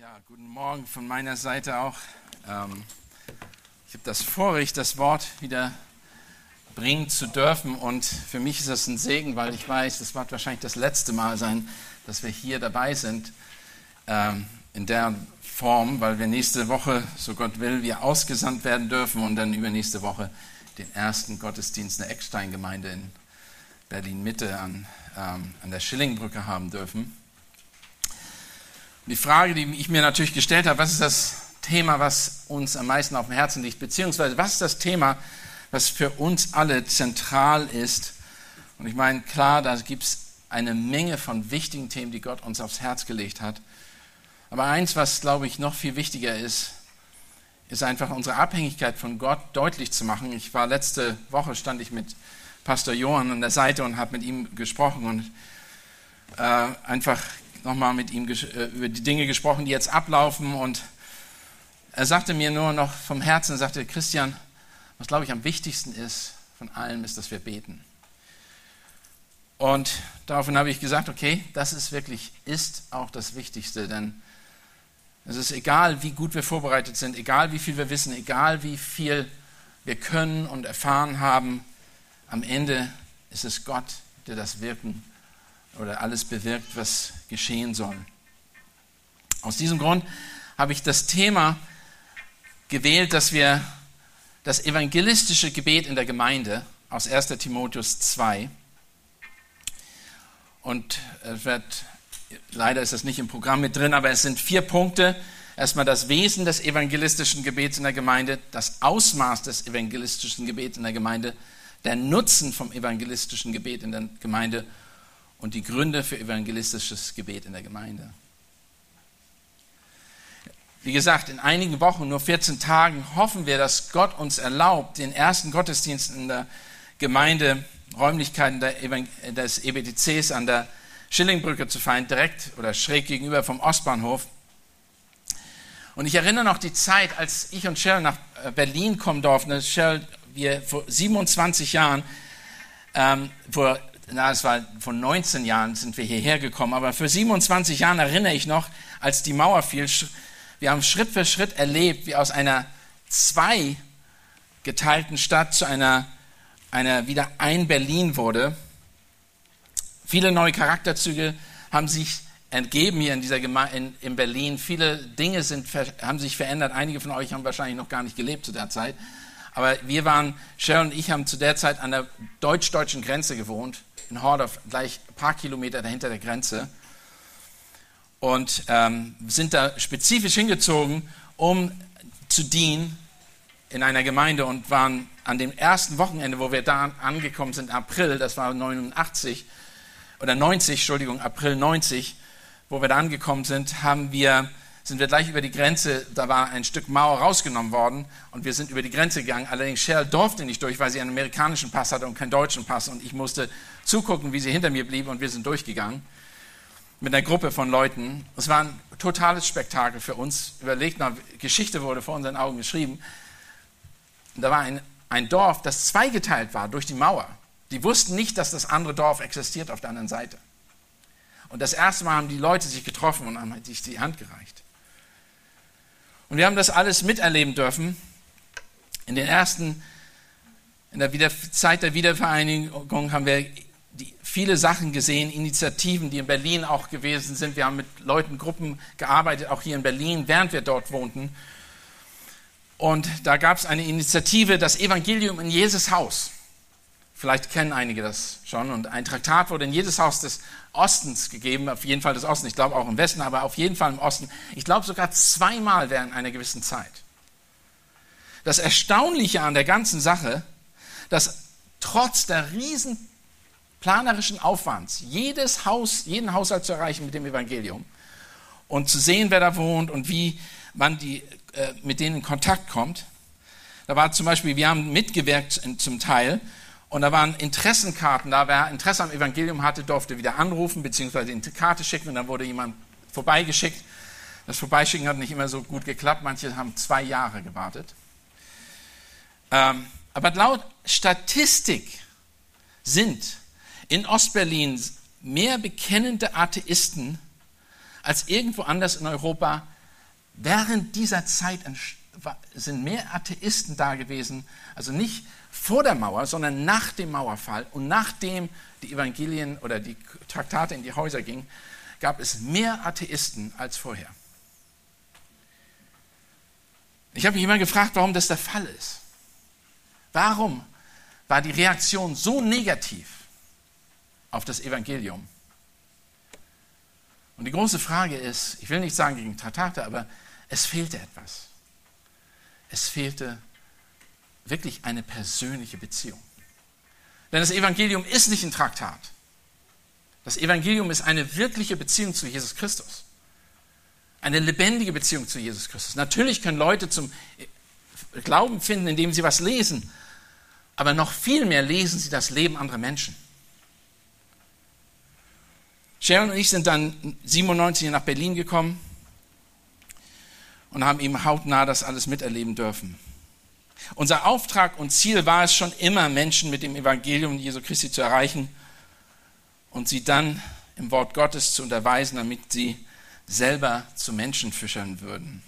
Ja, guten Morgen von meiner Seite auch. Ähm, ich habe das Vorrecht, das Wort wieder bringen zu dürfen. Und für mich ist das ein Segen, weil ich weiß, es wird wahrscheinlich das letzte Mal sein, dass wir hier dabei sind ähm, in der Form, weil wir nächste Woche, so Gott will, wir ausgesandt werden dürfen und dann übernächste Woche den ersten Gottesdienst in der Eckstein-Gemeinde in Berlin-Mitte an, ähm, an der Schillingbrücke haben dürfen. Die Frage, die ich mir natürlich gestellt habe, was ist das Thema, was uns am meisten auf dem Herzen liegt, beziehungsweise was ist das Thema, was für uns alle zentral ist? Und ich meine, klar, da gibt es eine Menge von wichtigen Themen, die Gott uns aufs Herz gelegt hat. Aber eins, was, glaube ich, noch viel wichtiger ist, ist einfach unsere Abhängigkeit von Gott deutlich zu machen. Ich war letzte Woche, stand ich mit Pastor Johann an der Seite und habe mit ihm gesprochen und äh, einfach nochmal mit ihm äh, über die Dinge gesprochen, die jetzt ablaufen. Und er sagte mir nur noch vom Herzen, er sagte, Christian, was glaube ich am wichtigsten ist von allem, ist, dass wir beten. Und daraufhin habe ich gesagt, okay, das ist wirklich, ist auch das Wichtigste, denn es ist egal, wie gut wir vorbereitet sind, egal wie viel wir wissen, egal wie viel wir können und erfahren haben, am Ende ist es Gott, der das Wirken oder alles bewirkt, was geschehen soll. Aus diesem Grund habe ich das Thema gewählt, dass wir das evangelistische Gebet in der Gemeinde aus 1 Timotheus 2 und wird, leider ist das nicht im Programm mit drin, aber es sind vier Punkte. Erstmal das Wesen des evangelistischen Gebets in der Gemeinde, das Ausmaß des evangelistischen Gebets in der Gemeinde, der Nutzen vom evangelistischen Gebet in der Gemeinde und die Gründe für evangelistisches Gebet in der Gemeinde. Wie gesagt, in einigen Wochen, nur 14 Tagen, hoffen wir, dass Gott uns erlaubt, den ersten Gottesdienst in der Gemeinde, Räumlichkeiten des EBTCs an der Schillingbrücke zu feiern, direkt oder schräg gegenüber vom Ostbahnhof. Und ich erinnere noch die Zeit, als ich und Cheryl nach äh, Berlin kommen durften. Cheryl, wir vor 27 Jahren, ähm, vor na, es war vor 19 Jahren sind wir hierher gekommen, aber für 27 Jahren erinnere ich noch, als die Mauer fiel, wir haben Schritt für Schritt erlebt, wie aus einer zwei geteilten Stadt zu einer, einer wieder ein Berlin wurde. Viele neue Charakterzüge haben sich entgeben hier in dieser Gemeinde in, in Berlin. Viele Dinge sind, haben sich verändert. Einige von euch haben wahrscheinlich noch gar nicht gelebt zu der Zeit. Aber wir waren, Sharon und ich haben zu der Zeit an der deutsch-deutschen Grenze gewohnt in Hordorf, gleich ein paar Kilometer dahinter der Grenze. Und ähm, sind da spezifisch hingezogen, um zu dienen in einer Gemeinde und waren an dem ersten Wochenende, wo wir da angekommen sind, April, das war 89 oder 90, Entschuldigung, April 90, wo wir da angekommen sind, haben wir sind wir gleich über die Grenze, da war ein Stück Mauer rausgenommen worden und wir sind über die Grenze gegangen. Allerdings Cheryl durfte nicht durch, weil sie einen amerikanischen Pass hatte und keinen deutschen Pass und ich musste zugucken, wie sie hinter mir blieb und wir sind durchgegangen mit einer Gruppe von Leuten. Es war ein totales Spektakel für uns. Überlegt mal, Geschichte wurde vor unseren Augen geschrieben. Da war ein, ein Dorf, das zweigeteilt war durch die Mauer. Die wussten nicht, dass das andere Dorf existiert auf der anderen Seite. Und das erste Mal haben die Leute sich getroffen und haben sich die Hand gereicht. Und wir haben das alles miterleben dürfen. In den ersten, in der Wieder Zeit der Wiedervereinigung haben wir die, viele Sachen gesehen, Initiativen, die in Berlin auch gewesen sind. Wir haben mit Leuten, Gruppen gearbeitet, auch hier in Berlin, während wir dort wohnten. Und da gab es eine Initiative, das Evangelium in Jesus Haus. Vielleicht kennen einige das schon. Und ein Traktat wurde in jedes Haus des Ostens gegeben, auf jeden Fall des Ostens, ich glaube auch im Westen, aber auf jeden Fall im Osten. Ich glaube sogar zweimal während einer gewissen Zeit. Das Erstaunliche an der ganzen Sache, dass trotz der riesen planerischen Aufwands, jedes Haus, jeden Haushalt zu erreichen mit dem Evangelium und zu sehen, wer da wohnt und wie man die, äh, mit denen in Kontakt kommt. Da war zum Beispiel, wir haben mitgewirkt zum Teil und da waren Interessenkarten da. Wer Interesse am Evangelium hatte, durfte wieder anrufen, beziehungsweise eine Karte schicken und dann wurde jemand vorbeigeschickt. Das Vorbeischicken hat nicht immer so gut geklappt. Manche haben zwei Jahre gewartet. Ähm, aber laut Statistik sind in Ostberlin mehr bekennende Atheisten als irgendwo anders in Europa während dieser Zeit sind mehr Atheisten da gewesen, also nicht vor der Mauer, sondern nach dem Mauerfall und nachdem die Evangelien oder die Traktate in die Häuser gingen, gab es mehr Atheisten als vorher. Ich habe mich immer gefragt, warum das der Fall ist. Warum war die Reaktion so negativ auf das Evangelium? Und die große Frage ist, ich will nicht sagen gegen Traktate, aber es fehlte etwas. Es fehlte wirklich eine persönliche Beziehung. Denn das Evangelium ist nicht ein Traktat. Das Evangelium ist eine wirkliche Beziehung zu Jesus Christus. Eine lebendige Beziehung zu Jesus Christus. Natürlich können Leute zum Glauben finden, indem sie was lesen. Aber noch viel mehr lesen sie das Leben anderer Menschen. Sharon und ich sind dann 97 nach Berlin gekommen und haben eben hautnah das alles miterleben dürfen. Unser Auftrag und Ziel war es schon immer, Menschen mit dem Evangelium Jesu Christi zu erreichen und sie dann im Wort Gottes zu unterweisen, damit sie selber zu Menschenfischern würden.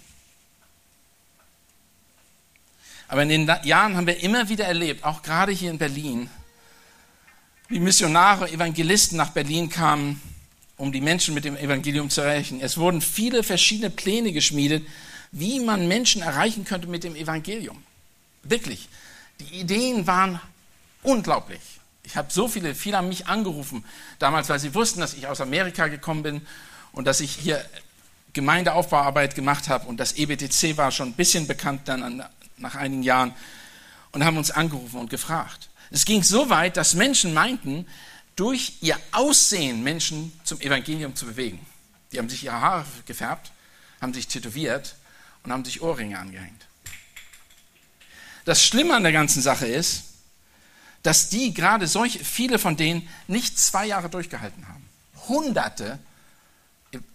Aber in den Jahren haben wir immer wieder erlebt, auch gerade hier in Berlin, wie Missionare, Evangelisten nach Berlin kamen, um die Menschen mit dem Evangelium zu erreichen. Es wurden viele verschiedene Pläne geschmiedet, wie man Menschen erreichen könnte mit dem Evangelium. Wirklich. Die Ideen waren unglaublich. Ich habe so viele, viele haben mich angerufen damals, weil sie wussten, dass ich aus Amerika gekommen bin und dass ich hier Gemeindeaufbauarbeit gemacht habe und das EBTC war schon ein bisschen bekannt dann nach einigen Jahren und haben uns angerufen und gefragt. Es ging so weit, dass Menschen meinten, durch ihr Aussehen Menschen zum Evangelium zu bewegen. Die haben sich ihre Haare gefärbt, haben sich tätowiert und haben sich Ohrringe angehängt. Das Schlimme an der ganzen Sache ist, dass die gerade solche, viele von denen nicht zwei Jahre durchgehalten haben. Hunderte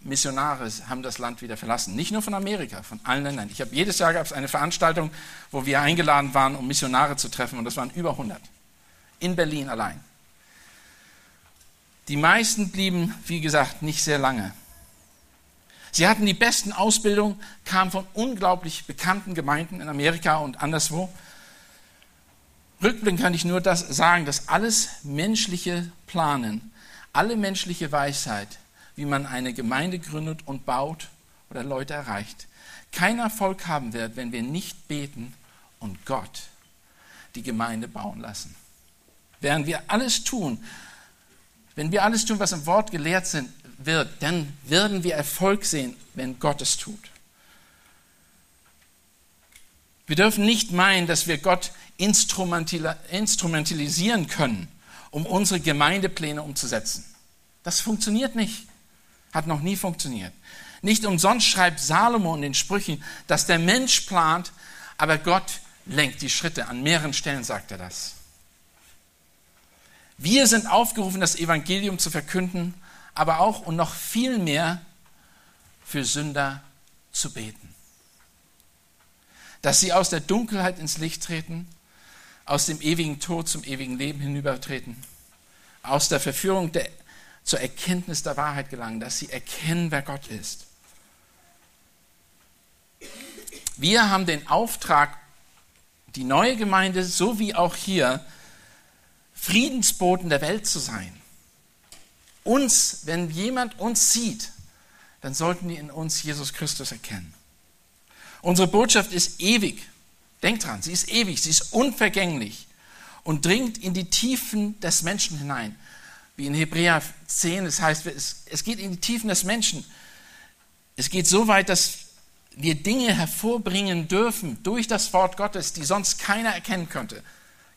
Missionare haben das Land wieder verlassen. Nicht nur von Amerika, von allen Ländern. Ich habe jedes Jahr gab es eine Veranstaltung, wo wir eingeladen waren, um Missionare zu treffen, und das waren über 100 in Berlin allein. Die meisten blieben, wie gesagt, nicht sehr lange. Sie hatten die besten Ausbildungen, kamen von unglaublich bekannten Gemeinden in Amerika und anderswo. Rückblickend kann ich nur das sagen, dass alles menschliche Planen, alle menschliche Weisheit, wie man eine Gemeinde gründet und baut oder Leute erreicht, keinen Erfolg haben wird, wenn wir nicht beten und Gott die Gemeinde bauen lassen. Während wir alles tun, wenn wir alles tun, was im Wort gelehrt sind, wird, dann werden wir Erfolg sehen, wenn Gott es tut. Wir dürfen nicht meinen, dass wir Gott instrumentalisieren können, um unsere Gemeindepläne umzusetzen. Das funktioniert nicht. Hat noch nie funktioniert. Nicht umsonst schreibt Salomo in den Sprüchen, dass der Mensch plant, aber Gott lenkt die Schritte. An mehreren Stellen sagt er das. Wir sind aufgerufen, das Evangelium zu verkünden, aber auch und noch viel mehr für Sünder zu beten. Dass sie aus der Dunkelheit ins Licht treten, aus dem ewigen Tod zum ewigen Leben hinübertreten, aus der Verführung der, zur Erkenntnis der Wahrheit gelangen, dass sie erkennen, wer Gott ist. Wir haben den Auftrag, die neue Gemeinde, so wie auch hier, Friedensboten der Welt zu sein. Uns, wenn jemand uns sieht, dann sollten die in uns Jesus Christus erkennen. Unsere Botschaft ist ewig. Denkt dran, sie ist ewig, sie ist unvergänglich und dringt in die Tiefen des Menschen hinein. Wie in Hebräer 10, es heißt, es geht in die Tiefen des Menschen. Es geht so weit, dass wir Dinge hervorbringen dürfen durch das Wort Gottes, die sonst keiner erkennen könnte.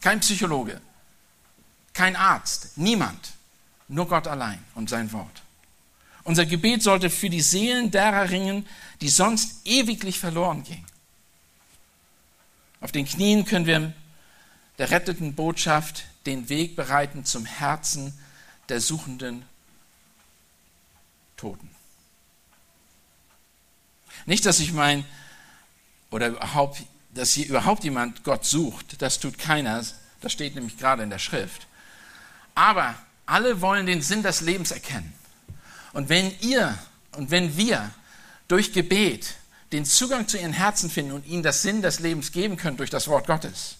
Kein Psychologe, kein Arzt, niemand. Nur Gott allein und sein Wort. Unser Gebet sollte für die Seelen derer ringen, die sonst ewiglich verloren gehen. Auf den Knien können wir der retteten Botschaft den Weg bereiten zum Herzen der suchenden Toten. Nicht, dass ich meine, oder überhaupt, dass hier überhaupt jemand Gott sucht, das tut keiner, das steht nämlich gerade in der Schrift. Aber alle wollen den Sinn des Lebens erkennen. Und wenn ihr und wenn wir durch Gebet den Zugang zu ihren Herzen finden und ihnen das Sinn des Lebens geben können durch das Wort Gottes,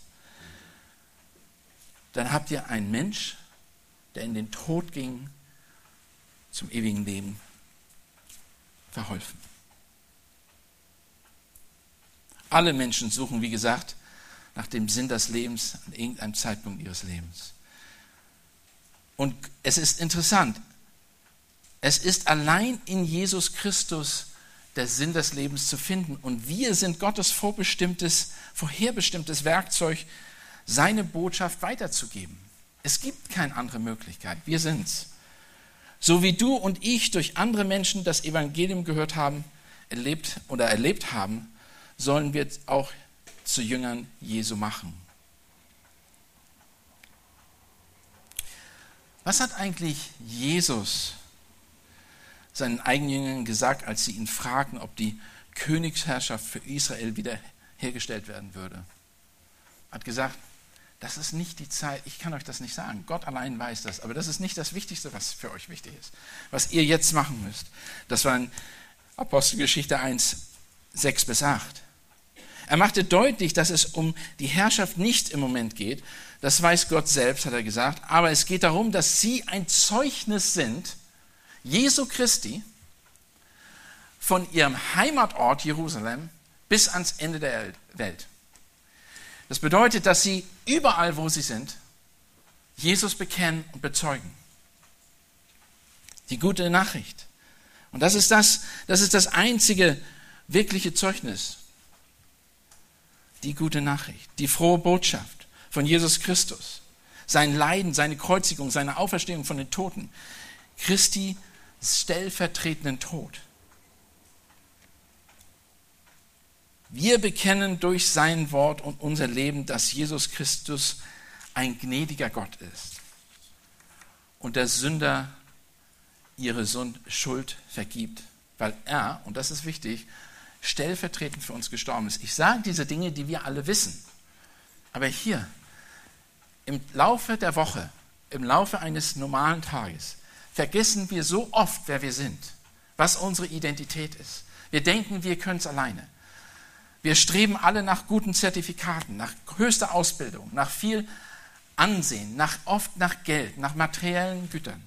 dann habt ihr einen Mensch, der in den Tod ging, zum ewigen Leben verholfen. Alle Menschen suchen, wie gesagt, nach dem Sinn des Lebens an irgendeinem Zeitpunkt ihres Lebens. Und es ist interessant, es ist allein in Jesus Christus der Sinn des Lebens zu finden. Und wir sind Gottes vorbestimmtes, vorherbestimmtes Werkzeug, seine Botschaft weiterzugeben. Es gibt keine andere Möglichkeit. Wir sind's. So wie du und ich durch andere Menschen das Evangelium gehört haben, erlebt oder erlebt haben, sollen wir auch zu Jüngern Jesu machen. Was hat eigentlich Jesus seinen eigenen Jüngern gesagt, als sie ihn fragten, ob die Königsherrschaft für Israel wiederhergestellt werden würde? Er hat gesagt, das ist nicht die Zeit, ich kann euch das nicht sagen, Gott allein weiß das, aber das ist nicht das Wichtigste, was für euch wichtig ist, was ihr jetzt machen müsst. Das war in Apostelgeschichte 1, 6 bis 8. Er machte deutlich, dass es um die Herrschaft nicht im Moment geht, das weiß Gott selbst, hat er gesagt, aber es geht darum, dass sie ein Zeugnis sind, Jesu Christi, von ihrem Heimatort Jerusalem bis ans Ende der Welt. Das bedeutet, dass sie überall, wo sie sind, Jesus bekennen und bezeugen. Die gute Nachricht. Und das ist das, das ist das einzige wirkliche Zeugnis. Die gute Nachricht, die frohe Botschaft von Jesus Christus. Sein Leiden, seine Kreuzigung, seine Auferstehung von den Toten. Christi stellvertretenden Tod. Wir bekennen durch sein Wort und unser Leben, dass Jesus Christus ein gnädiger Gott ist und der Sünder ihre Schuld vergibt, weil er, und das ist wichtig, stellvertretend für uns gestorben ist. Ich sage diese Dinge, die wir alle wissen. Aber hier, im Laufe der Woche, im Laufe eines normalen Tages, vergessen wir so oft, wer wir sind, was unsere Identität ist. Wir denken, wir können es alleine. Wir streben alle nach guten Zertifikaten, nach höchster Ausbildung, nach viel Ansehen, nach, oft nach Geld, nach materiellen Gütern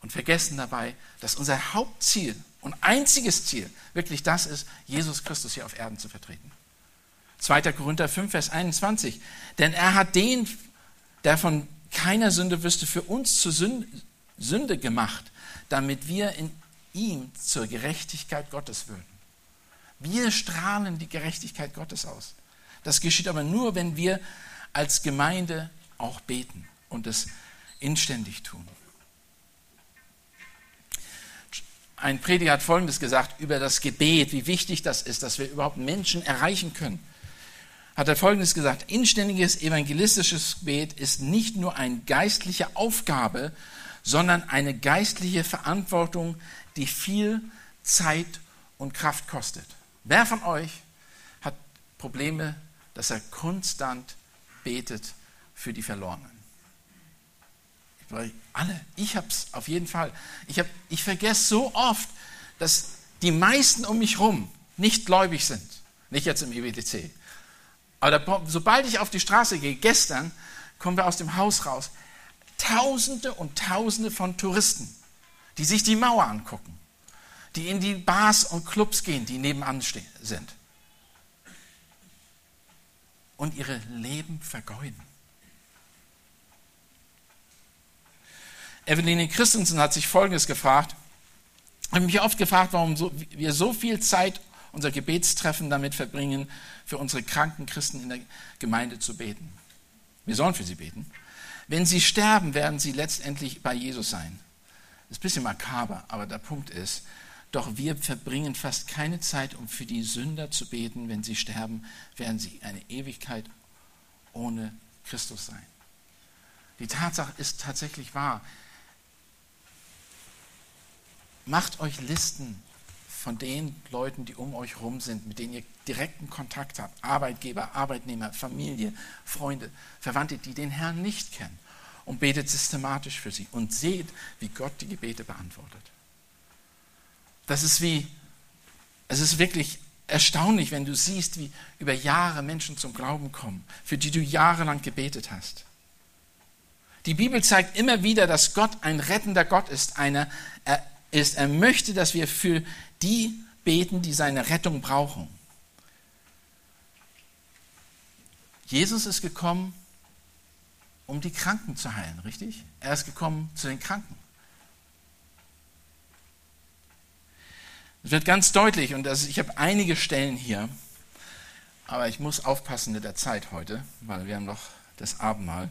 und vergessen dabei, dass unser Hauptziel und einziges Ziel wirklich das ist, Jesus Christus hier auf Erden zu vertreten. 2. Korinther 5, Vers 21. Denn er hat den, der von keiner Sünde wüsste, für uns zur Sünde gemacht, damit wir in ihm zur Gerechtigkeit Gottes würden. Wir strahlen die Gerechtigkeit Gottes aus. Das geschieht aber nur, wenn wir als Gemeinde auch beten und es inständig tun. Ein Prediger hat Folgendes gesagt über das Gebet, wie wichtig das ist, dass wir überhaupt Menschen erreichen können. Hat er Folgendes gesagt, inständiges evangelistisches Gebet ist nicht nur eine geistliche Aufgabe, sondern eine geistliche Verantwortung, die viel Zeit und Kraft kostet. Wer von euch hat Probleme, dass er konstant betet für die Verlorenen? Alle. Ich habe es auf jeden Fall. Ich, hab, ich vergesse so oft, dass die meisten um mich herum nicht gläubig sind. Nicht jetzt im EWTC. Aber sobald ich auf die Straße gehe, gestern kommen wir aus dem Haus raus, Tausende und Tausende von Touristen, die sich die Mauer angucken die in die Bars und Clubs gehen, die nebenan sind. Und ihre Leben vergeuden. Eveline Christensen hat sich Folgendes gefragt. Ich habe mich oft gefragt, warum wir so viel Zeit unser Gebetstreffen damit verbringen, für unsere kranken Christen in der Gemeinde zu beten. Wir sollen für sie beten. Wenn sie sterben, werden sie letztendlich bei Jesus sein. Das ist ein bisschen makaber, aber der Punkt ist, doch wir verbringen fast keine Zeit, um für die Sünder zu beten. Wenn sie sterben, werden sie eine Ewigkeit ohne Christus sein. Die Tatsache ist tatsächlich wahr. Macht euch Listen von den Leuten, die um euch herum sind, mit denen ihr direkten Kontakt habt. Arbeitgeber, Arbeitnehmer, Familie, Freunde, Verwandte, die den Herrn nicht kennen. Und betet systematisch für sie und seht, wie Gott die Gebete beantwortet. Das ist wie, es ist wirklich erstaunlich, wenn du siehst, wie über Jahre Menschen zum Glauben kommen, für die du jahrelang gebetet hast. Die Bibel zeigt immer wieder, dass Gott ein rettender Gott ist. Eine, er, ist. er möchte, dass wir für die beten, die seine Rettung brauchen. Jesus ist gekommen, um die Kranken zu heilen, richtig? Er ist gekommen zu den Kranken. Es wird ganz deutlich, und das, ich habe einige Stellen hier, aber ich muss aufpassen mit der Zeit heute, weil wir haben noch das Abendmahl.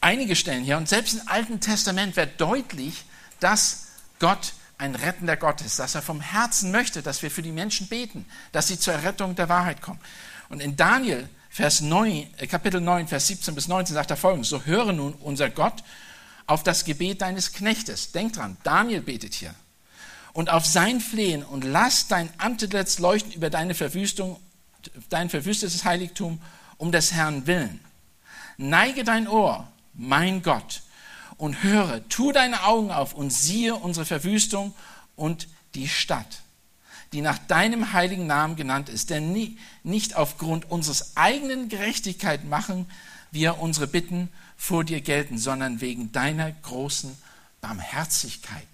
Einige Stellen hier, und selbst im Alten Testament wird deutlich, dass Gott ein rettender Gott ist, dass er vom Herzen möchte, dass wir für die Menschen beten, dass sie zur Errettung der Wahrheit kommen. Und in Daniel, Vers 9, äh, Kapitel 9, Vers 17 bis 19 sagt er folgendes, so höre nun unser Gott auf das Gebet deines Knechtes. Denk dran, Daniel betet hier und auf sein Flehen und lass dein Antlitz leuchten über deine Verwüstung, dein verwüstetes Heiligtum um des Herrn willen. Neige dein Ohr, mein Gott, und höre, tu deine Augen auf und siehe unsere Verwüstung und die Stadt, die nach deinem heiligen Namen genannt ist. Denn nie, nicht aufgrund unseres eigenen Gerechtigkeit machen wir unsere Bitten vor dir gelten, sondern wegen deiner großen Barmherzigkeit.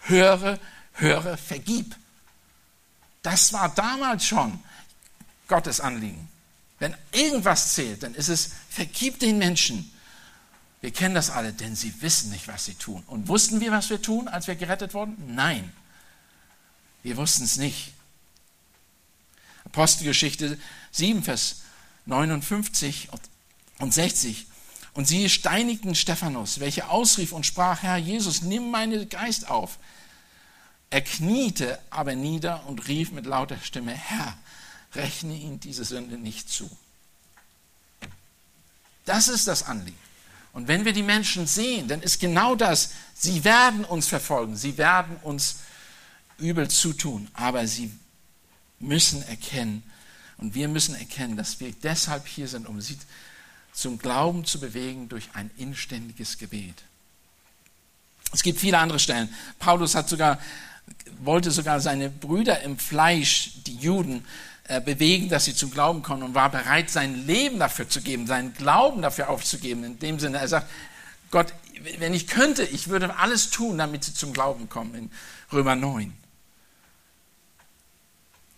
Höre, höre, vergib. Das war damals schon Gottes Anliegen. Wenn irgendwas zählt, dann ist es, vergib den Menschen. Wir kennen das alle, denn sie wissen nicht, was sie tun. Und wussten wir, was wir tun, als wir gerettet wurden? Nein. Wir wussten es nicht. Apostelgeschichte 7, Vers 59 und 60. Und sie steinigten Stephanus, welcher ausrief und sprach, Herr Jesus, nimm meinen Geist auf. Er kniete aber nieder und rief mit lauter Stimme, Herr, rechne ihm diese Sünde nicht zu. Das ist das Anliegen. Und wenn wir die Menschen sehen, dann ist genau das, sie werden uns verfolgen, sie werden uns übel zutun, aber sie müssen erkennen, und wir müssen erkennen, dass wir deshalb hier sind, um sie zum Glauben zu bewegen durch ein inständiges Gebet. Es gibt viele andere Stellen. Paulus hat sogar wollte sogar seine Brüder im Fleisch, die Juden, bewegen, dass sie zum Glauben kommen und war bereit, sein Leben dafür zu geben, seinen Glauben dafür aufzugeben. In dem Sinne, er sagt, Gott, wenn ich könnte, ich würde alles tun, damit sie zum Glauben kommen. In Römer 9.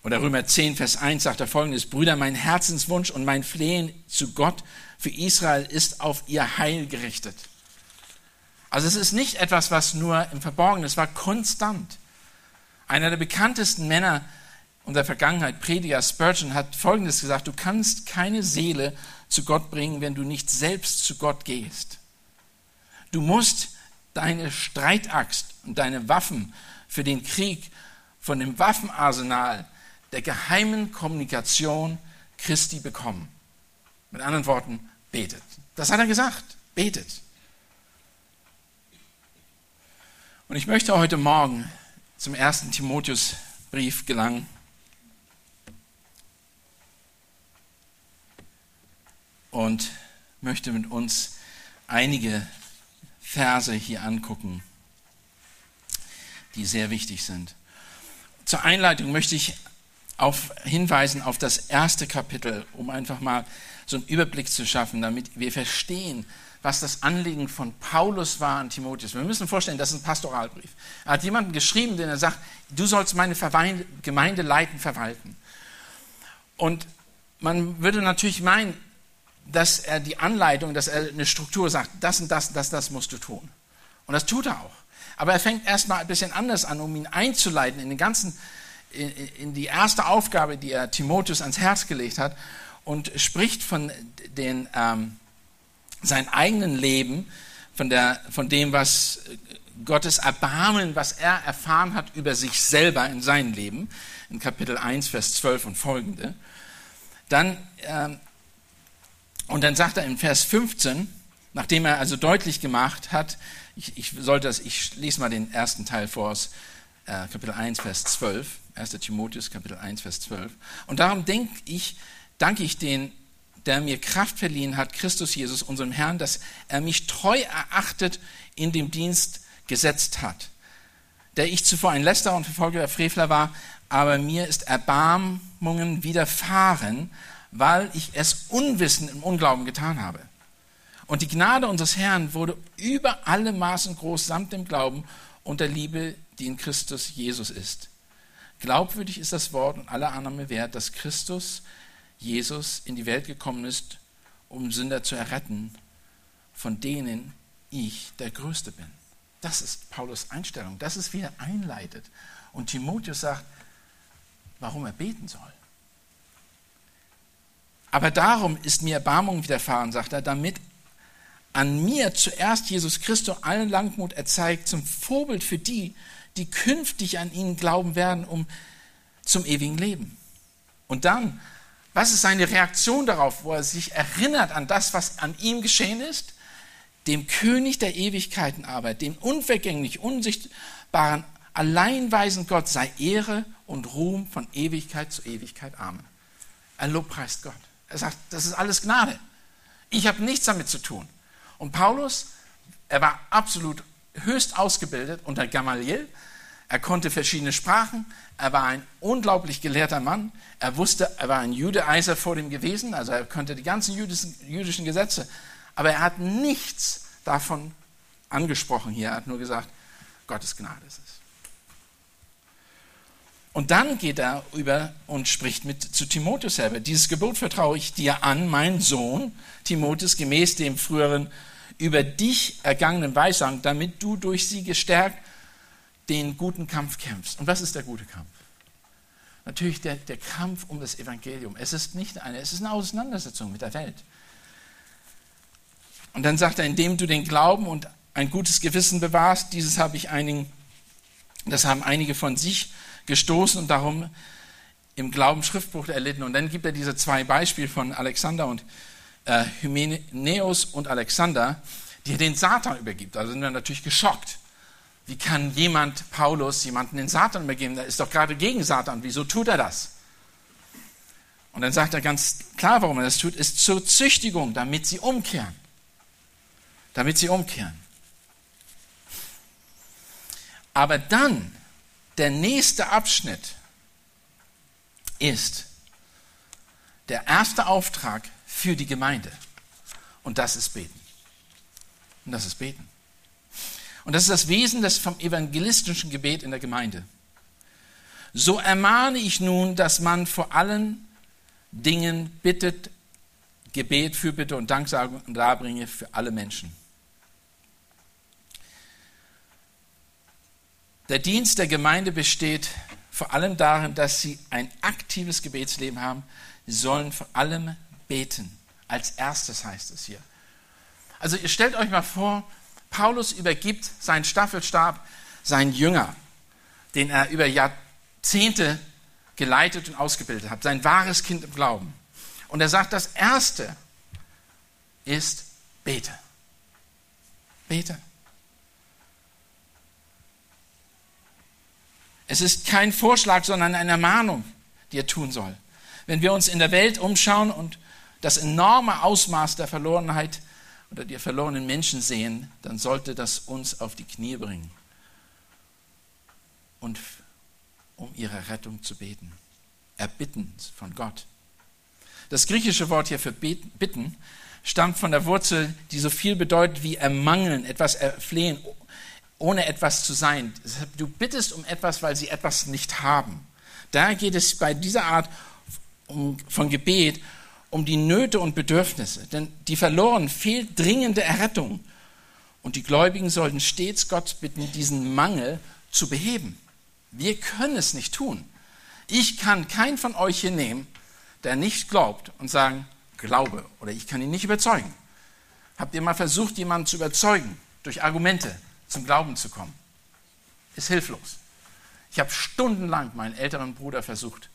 Oder Römer 10, Vers 1 sagt er folgendes, Brüder, mein Herzenswunsch und mein Flehen zu Gott für Israel ist auf ihr Heil gerichtet. Also es ist nicht etwas, was nur im Verborgenen, es war konstant. Einer der bekanntesten Männer unserer Vergangenheit, Prediger Spurgeon, hat Folgendes gesagt, du kannst keine Seele zu Gott bringen, wenn du nicht selbst zu Gott gehst. Du musst deine Streitaxt und deine Waffen für den Krieg von dem Waffenarsenal der geheimen Kommunikation Christi bekommen. Mit anderen Worten, betet. Das hat er gesagt, betet. Und ich möchte heute Morgen zum ersten Timotheusbrief gelangen. Und möchte mit uns einige Verse hier angucken, die sehr wichtig sind. Zur Einleitung möchte ich auf, hinweisen auf das erste Kapitel, um einfach mal so einen Überblick zu schaffen, damit wir verstehen, was das Anliegen von Paulus war an Timotheus. Wir müssen vorstellen, das ist ein Pastoralbrief. Er hat jemanden geschrieben, den er sagt, du sollst meine Gemeinde leiten, verwalten. Und man würde natürlich meinen, dass er die Anleitung, dass er eine Struktur sagt, das und das, das, das musst du tun. Und das tut er auch. Aber er fängt erstmal ein bisschen anders an, um ihn einzuleiten in den ganzen, in, in die erste Aufgabe, die er Timotheus ans Herz gelegt hat und spricht von den, ähm, sein eigenen Leben, von, der, von dem, was Gottes Erbarmen, was er erfahren hat über sich selber in seinem Leben, in Kapitel 1, Vers 12 und folgende. Dann, ähm, und dann sagt er in Vers 15, nachdem er also deutlich gemacht hat, ich, ich sollte das, ich lese mal den ersten Teil vor äh, Kapitel 1, Vers 12, 1. Timotheus, Kapitel 1, Vers 12. Und darum denke ich, danke ich den der mir Kraft verliehen hat, Christus Jesus, unserem Herrn, dass er mich treu erachtet in dem Dienst gesetzt hat, der ich zuvor ein Lästerer und Verfolger Frevler war, aber mir ist Erbarmungen widerfahren, weil ich es unwissend im Unglauben getan habe. Und die Gnade unseres Herrn wurde über alle Maßen groß samt dem Glauben und der Liebe, die in Christus Jesus ist. Glaubwürdig ist das Wort und aller Annahme wert, dass Christus Jesus in die Welt gekommen ist, um Sünder zu erretten, von denen ich der Größte bin. Das ist Paulus Einstellung. Das ist, wie er einleitet. Und Timotheus sagt, warum er beten soll. Aber darum ist mir Erbarmung widerfahren, sagt er, damit an mir zuerst Jesus Christus allen Langmut erzeigt, zum Vorbild für die, die künftig an ihn glauben werden, um zum ewigen Leben. Und dann, was ist seine Reaktion darauf, wo er sich erinnert an das, was an ihm geschehen ist? Dem König der Ewigkeiten aber, dem unvergänglich, unsichtbaren, alleinweisen Gott sei Ehre und Ruhm von Ewigkeit zu Ewigkeit. Amen. Er lobpreist Gott. Er sagt, das ist alles Gnade. Ich habe nichts damit zu tun. Und Paulus, er war absolut höchst ausgebildet unter Gamaliel. Er konnte verschiedene Sprachen. Er war ein unglaublich gelehrter Mann. Er wusste, er war ein Judeiser vor dem gewesen, also er konnte die ganzen jüdischen, jüdischen Gesetze. Aber er hat nichts davon angesprochen hier. Er hat nur gesagt, Gottes Gnade ist es. Und dann geht er über und spricht mit zu Timotheus selber. Dieses Gebot vertraue ich dir an, mein Sohn Timotheus, gemäß dem früheren über dich ergangenen Weissagen, damit du durch sie gestärkt den guten Kampf kämpfst. Und was ist der gute Kampf? Natürlich der, der Kampf um das Evangelium. Es ist nicht eine, es ist eine Auseinandersetzung mit der Welt. Und dann sagt er, indem du den Glauben und ein gutes Gewissen bewahrst, dieses habe ich einigen, das haben einige von sich gestoßen und darum im Glauben Schriftbruch erlitten. Und dann gibt er diese zwei Beispiele von Alexander und äh, Hymenäus und Alexander, die er den Satan übergibt. Also sind wir natürlich geschockt. Wie kann jemand, Paulus, jemanden den Satan übergeben? Der ist doch gerade gegen Satan. Wieso tut er das? Und dann sagt er ganz klar, warum er das tut, ist zur Züchtigung, damit sie umkehren. Damit sie umkehren. Aber dann, der nächste Abschnitt ist der erste Auftrag für die Gemeinde. Und das ist Beten. Und das ist Beten. Und das ist das Wesen des vom evangelistischen Gebet in der Gemeinde. So ermahne ich nun, dass man vor allen Dingen bittet, Gebet, Fürbitte und Danksagung darbringe für alle Menschen. Der Dienst der Gemeinde besteht vor allem darin, dass sie ein aktives Gebetsleben haben. Sie sollen vor allem beten. Als erstes heißt es hier. Also ihr stellt euch mal vor, Paulus übergibt seinen Staffelstab seinen Jünger, den er über Jahrzehnte geleitet und ausgebildet hat, sein wahres Kind im Glauben. Und er sagt, das Erste ist bete. Bete. Es ist kein Vorschlag, sondern eine Ermahnung, die er tun soll. Wenn wir uns in der Welt umschauen und das enorme Ausmaß der Verlorenheit oder der verlorenen Menschen sehen, dann sollte das uns auf die Knie bringen und um ihre Rettung zu beten. Erbitten von Gott. Das griechische Wort hier für bitten stammt von der Wurzel, die so viel bedeutet wie ermangeln, etwas erflehen, ohne etwas zu sein. Du bittest um etwas, weil sie etwas nicht haben. Da geht es bei dieser Art von Gebet um die Nöte und Bedürfnisse, denn die verloren fehlt dringende Errettung. Und die Gläubigen sollten stets Gott bitten, diesen Mangel zu beheben. Wir können es nicht tun. Ich kann keinen von euch hier nehmen, der nicht glaubt und sagen, glaube, oder ich kann ihn nicht überzeugen. Habt ihr mal versucht, jemanden zu überzeugen, durch Argumente zum Glauben zu kommen? Ist hilflos. Ich habe stundenlang meinen älteren Bruder versucht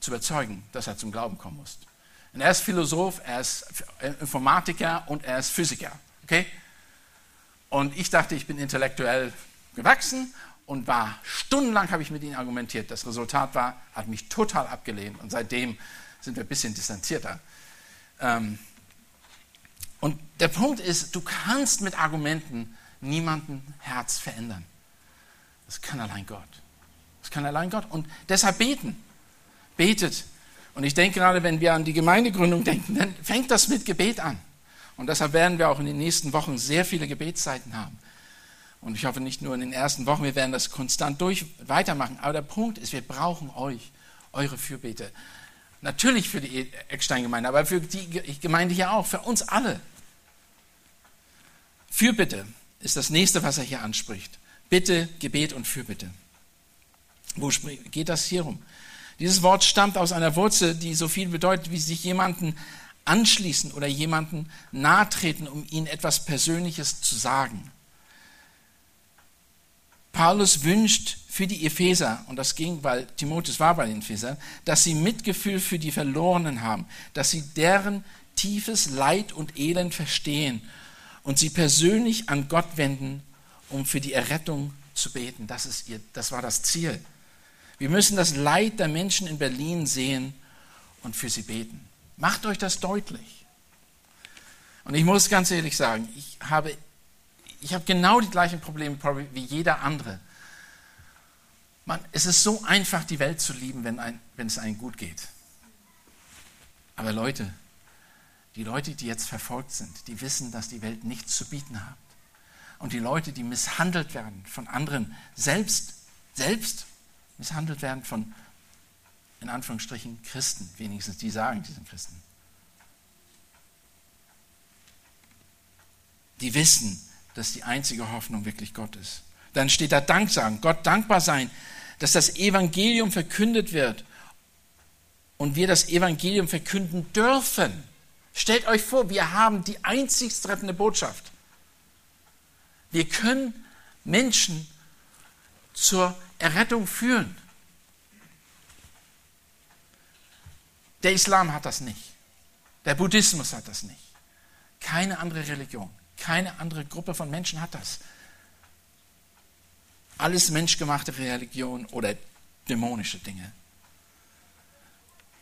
zu überzeugen, dass er zum Glauben kommen muss. Und er ist Philosoph, er ist Informatiker und er ist Physiker. Okay? Und ich dachte, ich bin intellektuell gewachsen und war stundenlang habe ich mit ihm argumentiert. Das Resultat war, hat mich total abgelehnt und seitdem sind wir ein bisschen distanzierter. Ähm, und der Punkt ist, du kannst mit Argumenten niemanden Herz verändern. Das kann allein Gott. Das kann allein Gott. Und deshalb beten. Betet. Und ich denke gerade, wenn wir an die Gemeindegründung denken, dann fängt das mit Gebet an. Und deshalb werden wir auch in den nächsten Wochen sehr viele Gebetszeiten haben. Und ich hoffe nicht nur in den ersten Wochen, wir werden das konstant durch weitermachen. Aber der Punkt ist, wir brauchen euch, eure Fürbete. Natürlich für die Eckstein-Gemeinde, aber für die Gemeinde hier auch, für uns alle. Fürbitte ist das nächste, was er hier anspricht. Bitte, Gebet und Fürbitte. Wo geht das hier rum? Dieses Wort stammt aus einer Wurzel, die so viel bedeutet, wie sich jemanden anschließen oder jemanden nahtreten, um ihnen etwas Persönliches zu sagen. Paulus wünscht für die Epheser, und das ging, weil Timotheus war bei den Ephesern, dass sie Mitgefühl für die Verlorenen haben, dass sie deren tiefes Leid und Elend verstehen und sie persönlich an Gott wenden, um für die Errettung zu beten. Das, ist ihr, das war das Ziel. Wir müssen das Leid der Menschen in Berlin sehen und für sie beten. Macht euch das deutlich. Und ich muss ganz ehrlich sagen, ich habe, ich habe genau die gleichen Probleme wie jeder andere. Man, es ist so einfach, die Welt zu lieben, wenn, ein, wenn es einem gut geht. Aber Leute, die Leute, die jetzt verfolgt sind, die wissen, dass die Welt nichts zu bieten hat. Und die Leute, die misshandelt werden von anderen, selbst, selbst misshandelt werden von, in Anführungsstrichen, Christen, wenigstens die sagen, die sind Christen. Die wissen, dass die einzige Hoffnung wirklich Gott ist. Dann steht da Dank sagen, Gott dankbar sein, dass das Evangelium verkündet wird und wir das Evangelium verkünden dürfen. Stellt euch vor, wir haben die einzig rettende Botschaft. Wir können Menschen zur Errettung führen. Der Islam hat das nicht. Der Buddhismus hat das nicht. Keine andere Religion, keine andere Gruppe von Menschen hat das. Alles menschgemachte Religion oder dämonische Dinge.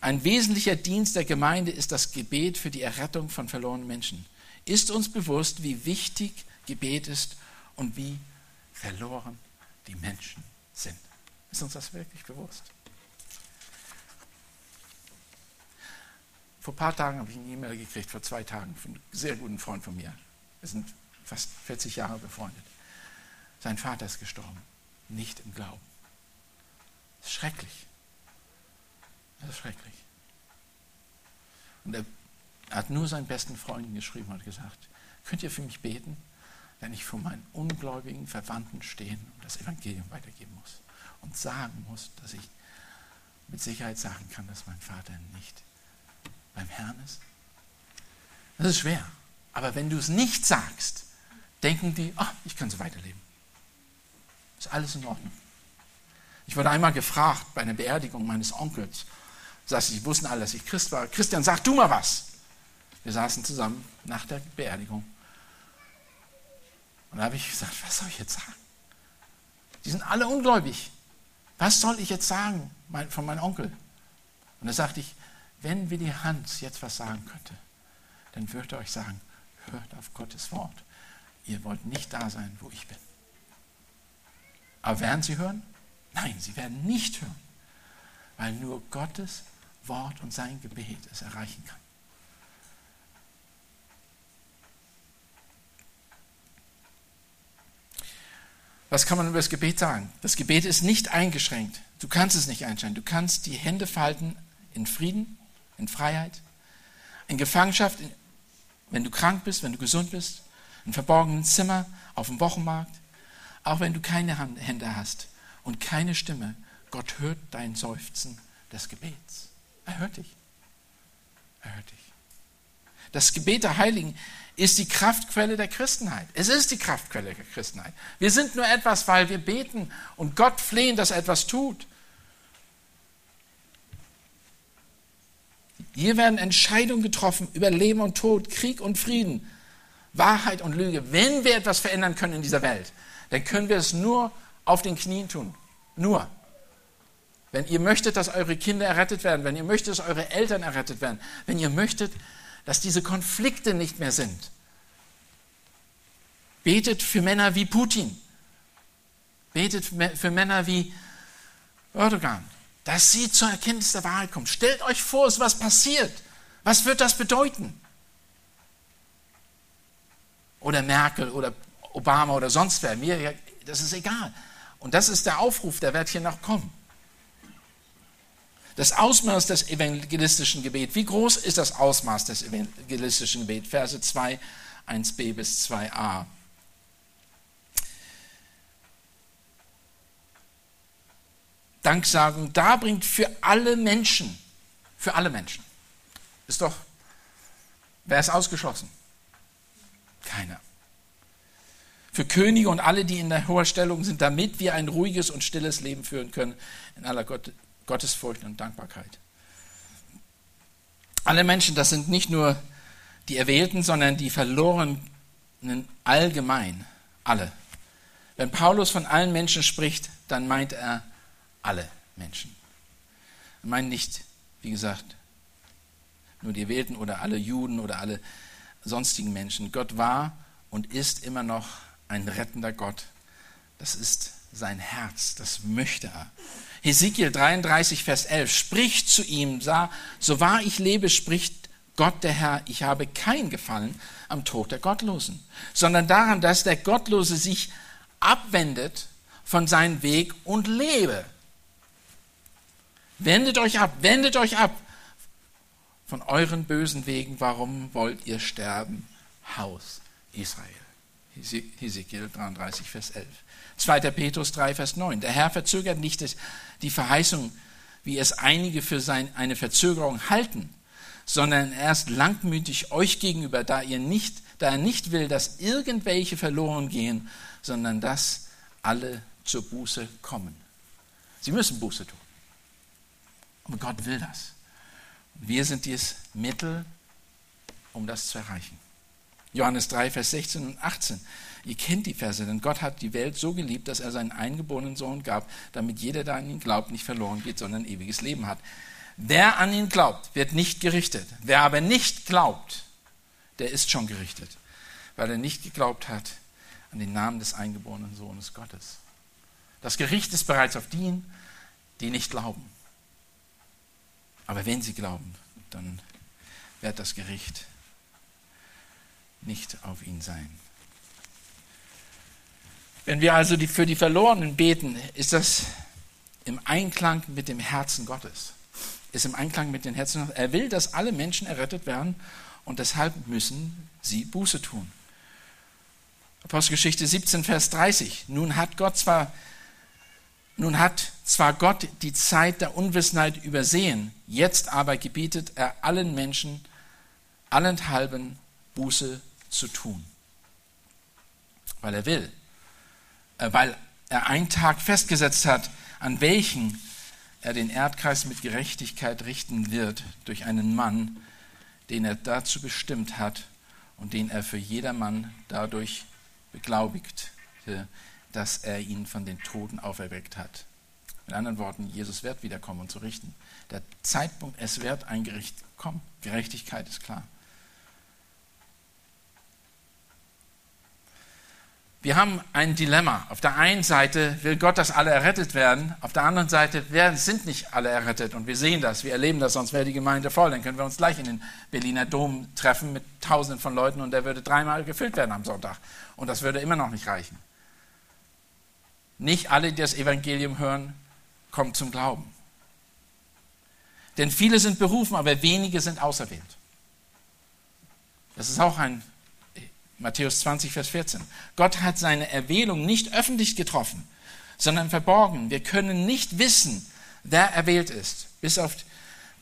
Ein wesentlicher Dienst der Gemeinde ist das Gebet für die Errettung von verlorenen Menschen. Ist uns bewusst, wie wichtig Gebet ist und wie verloren die Menschen sind? Ist uns das wirklich bewusst? Vor ein paar Tagen habe ich eine E-Mail gekriegt, vor zwei Tagen, von einem sehr guten Freund von mir. Wir sind fast 40 Jahre befreundet. Sein Vater ist gestorben, nicht im Glauben. Schrecklich. Das ist schrecklich. Und er hat nur seinen besten Freunden geschrieben und gesagt, könnt ihr für mich beten, wenn ich vor meinen ungläubigen Verwandten stehen und das Evangelium weitergeben muss und sagen muss, dass ich mit Sicherheit sagen kann, dass mein Vater nicht beim Herrn ist? Das ist schwer. Aber wenn du es nicht sagst, denken die, ach, ich kann so weiterleben. Ist alles in Ordnung. Ich wurde einmal gefragt bei einer Beerdigung meines Onkels, saß ich, wussten alle, dass ich Christ war. Christian, sag du mal was. Wir saßen zusammen nach der Beerdigung. Und da habe ich gesagt, was soll ich jetzt sagen? Die sind alle ungläubig. Was soll ich jetzt sagen von meinem Onkel? Und da sagte ich, wenn Willi Hans jetzt was sagen könnte, dann würde er euch sagen, hört auf Gottes Wort. Ihr wollt nicht da sein, wo ich bin. Aber werden sie hören? Nein, sie werden nicht hören, weil nur Gottes Wort und sein Gebet es erreichen kann. Was kann man über das Gebet sagen? Das Gebet ist nicht eingeschränkt. Du kannst es nicht einschränken. Du kannst die Hände falten in Frieden, in Freiheit, in Gefangenschaft, wenn du krank bist, wenn du gesund bist, in verborgenen Zimmer, auf dem Wochenmarkt, auch wenn du keine Hände hast und keine Stimme. Gott hört dein Seufzen des Gebets. Er hört dich. Er hört dich. Das Gebet der Heiligen ist die Kraftquelle der Christenheit. Es ist die Kraftquelle der Christenheit. Wir sind nur etwas, weil wir beten und Gott flehen, dass er etwas tut. Hier werden Entscheidungen getroffen über Leben und Tod, Krieg und Frieden, Wahrheit und Lüge. Wenn wir etwas verändern können in dieser Welt, dann können wir es nur auf den Knien tun. Nur. Wenn ihr möchtet, dass eure Kinder errettet werden, wenn ihr möchtet, dass eure Eltern errettet werden, wenn ihr möchtet, dass diese Konflikte nicht mehr sind, betet für Männer wie Putin. Betet für Männer wie Erdogan, dass sie zur Erkenntnis der Wahrheit kommen. Stellt euch vor, was passiert. Was wird das bedeuten? Oder Merkel oder Obama oder sonst wer. Mir, das ist egal. Und das ist der Aufruf, der wird hier noch kommen. Das Ausmaß des evangelistischen Gebets. Wie groß ist das Ausmaß des evangelistischen Gebets? Verse 2, 1b bis 2a. Danksagung darbringt für alle Menschen. Für alle Menschen. Ist doch, wer ist ausgeschlossen? Keiner. Für Könige und alle, die in der hohen Stellung sind, damit wir ein ruhiges und stilles Leben führen können in aller Gott, Gottesfurcht und Dankbarkeit. Alle Menschen, das sind nicht nur die Erwählten, sondern die Verlorenen allgemein. Alle. Wenn Paulus von allen Menschen spricht, dann meint er alle Menschen. Er meint nicht, wie gesagt, nur die Wählten oder alle Juden oder alle sonstigen Menschen. Gott war und ist immer noch ein rettender Gott. Das ist sein Herz, das möchte er. Hesekiel 33, Vers 11 spricht zu ihm, sah, so wahr ich lebe, spricht Gott der Herr, ich habe kein Gefallen am Tod der Gottlosen, sondern daran, dass der Gottlose sich abwendet von seinem Weg und lebe. Wendet euch ab, wendet euch ab von euren bösen Wegen. Warum wollt ihr sterben, Haus Israel? Hesekiel 33, Vers 11. 2. Petrus 3, Vers 9. Der Herr verzögert nicht die Verheißung, wie es einige für eine Verzögerung halten, sondern er ist langmütig euch gegenüber, da, ihr nicht, da er nicht will, dass irgendwelche verloren gehen, sondern dass alle zur Buße kommen. Sie müssen Buße tun. Und Gott will das. Wir sind dieses Mittel, um das zu erreichen. Johannes 3, Vers 16 und 18. Ihr kennt die Verse, denn Gott hat die Welt so geliebt, dass er seinen eingeborenen Sohn gab, damit jeder, der an ihn glaubt, nicht verloren geht, sondern ewiges Leben hat. Wer an ihn glaubt, wird nicht gerichtet. Wer aber nicht glaubt, der ist schon gerichtet, weil er nicht geglaubt hat an den Namen des eingeborenen Sohnes Gottes. Das Gericht ist bereits auf die, die nicht glauben. Aber wenn sie glauben, dann wird das Gericht nicht auf ihn sein. Wenn wir also für die Verlorenen beten, ist das im Einklang mit dem Herzen Gottes. Ist im Einklang mit dem Herzen. Er will, dass alle Menschen errettet werden und deshalb müssen sie Buße tun. Apostelgeschichte 17, Vers 30. Nun hat Gott zwar nun hat zwar Gott die Zeit der Unwissenheit übersehen, jetzt aber gebietet er allen Menschen allenthalben Buße zu tun. Weil er will, weil er einen Tag festgesetzt hat, an welchen er den Erdkreis mit Gerechtigkeit richten wird durch einen Mann, den er dazu bestimmt hat und den er für jedermann dadurch beglaubigte, dass er ihn von den Toten auferweckt hat. Mit anderen Worten, Jesus wird wiederkommen und zu richten. Der Zeitpunkt, es wird ein Gericht kommen. Gerechtigkeit ist klar. Wir haben ein Dilemma. Auf der einen Seite will Gott, dass alle errettet werden. Auf der anderen Seite sind nicht alle errettet. Und wir sehen das, wir erleben das, sonst wäre die Gemeinde voll. Dann können wir uns gleich in den Berliner Dom treffen mit Tausenden von Leuten und der würde dreimal gefüllt werden am Sonntag. Und das würde immer noch nicht reichen. Nicht alle, die das Evangelium hören, kommen zum Glauben. Denn viele sind berufen, aber wenige sind auserwählt. Das ist auch ein Matthäus 20, Vers 14. Gott hat seine Erwählung nicht öffentlich getroffen, sondern verborgen. Wir können nicht wissen, wer erwählt ist, bis, auf,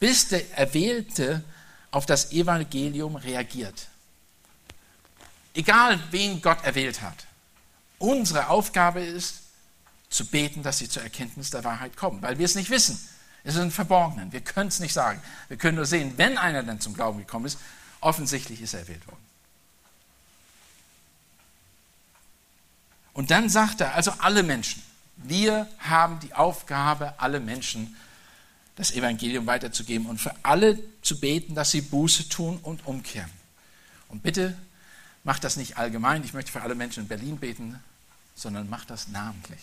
bis der Erwählte auf das Evangelium reagiert. Egal, wen Gott erwählt hat. Unsere Aufgabe ist, zu beten, dass sie zur Erkenntnis der Wahrheit kommen, weil wir es nicht wissen. Es ist ein Verborgenen. Wir können es nicht sagen. Wir können nur sehen, wenn einer dann zum Glauben gekommen ist, offensichtlich ist er erwählt worden. Und dann sagt er, also alle Menschen, wir haben die Aufgabe, alle Menschen das Evangelium weiterzugeben und für alle zu beten, dass sie Buße tun und umkehren. Und bitte macht das nicht allgemein, ich möchte für alle Menschen in Berlin beten, sondern macht das namentlich.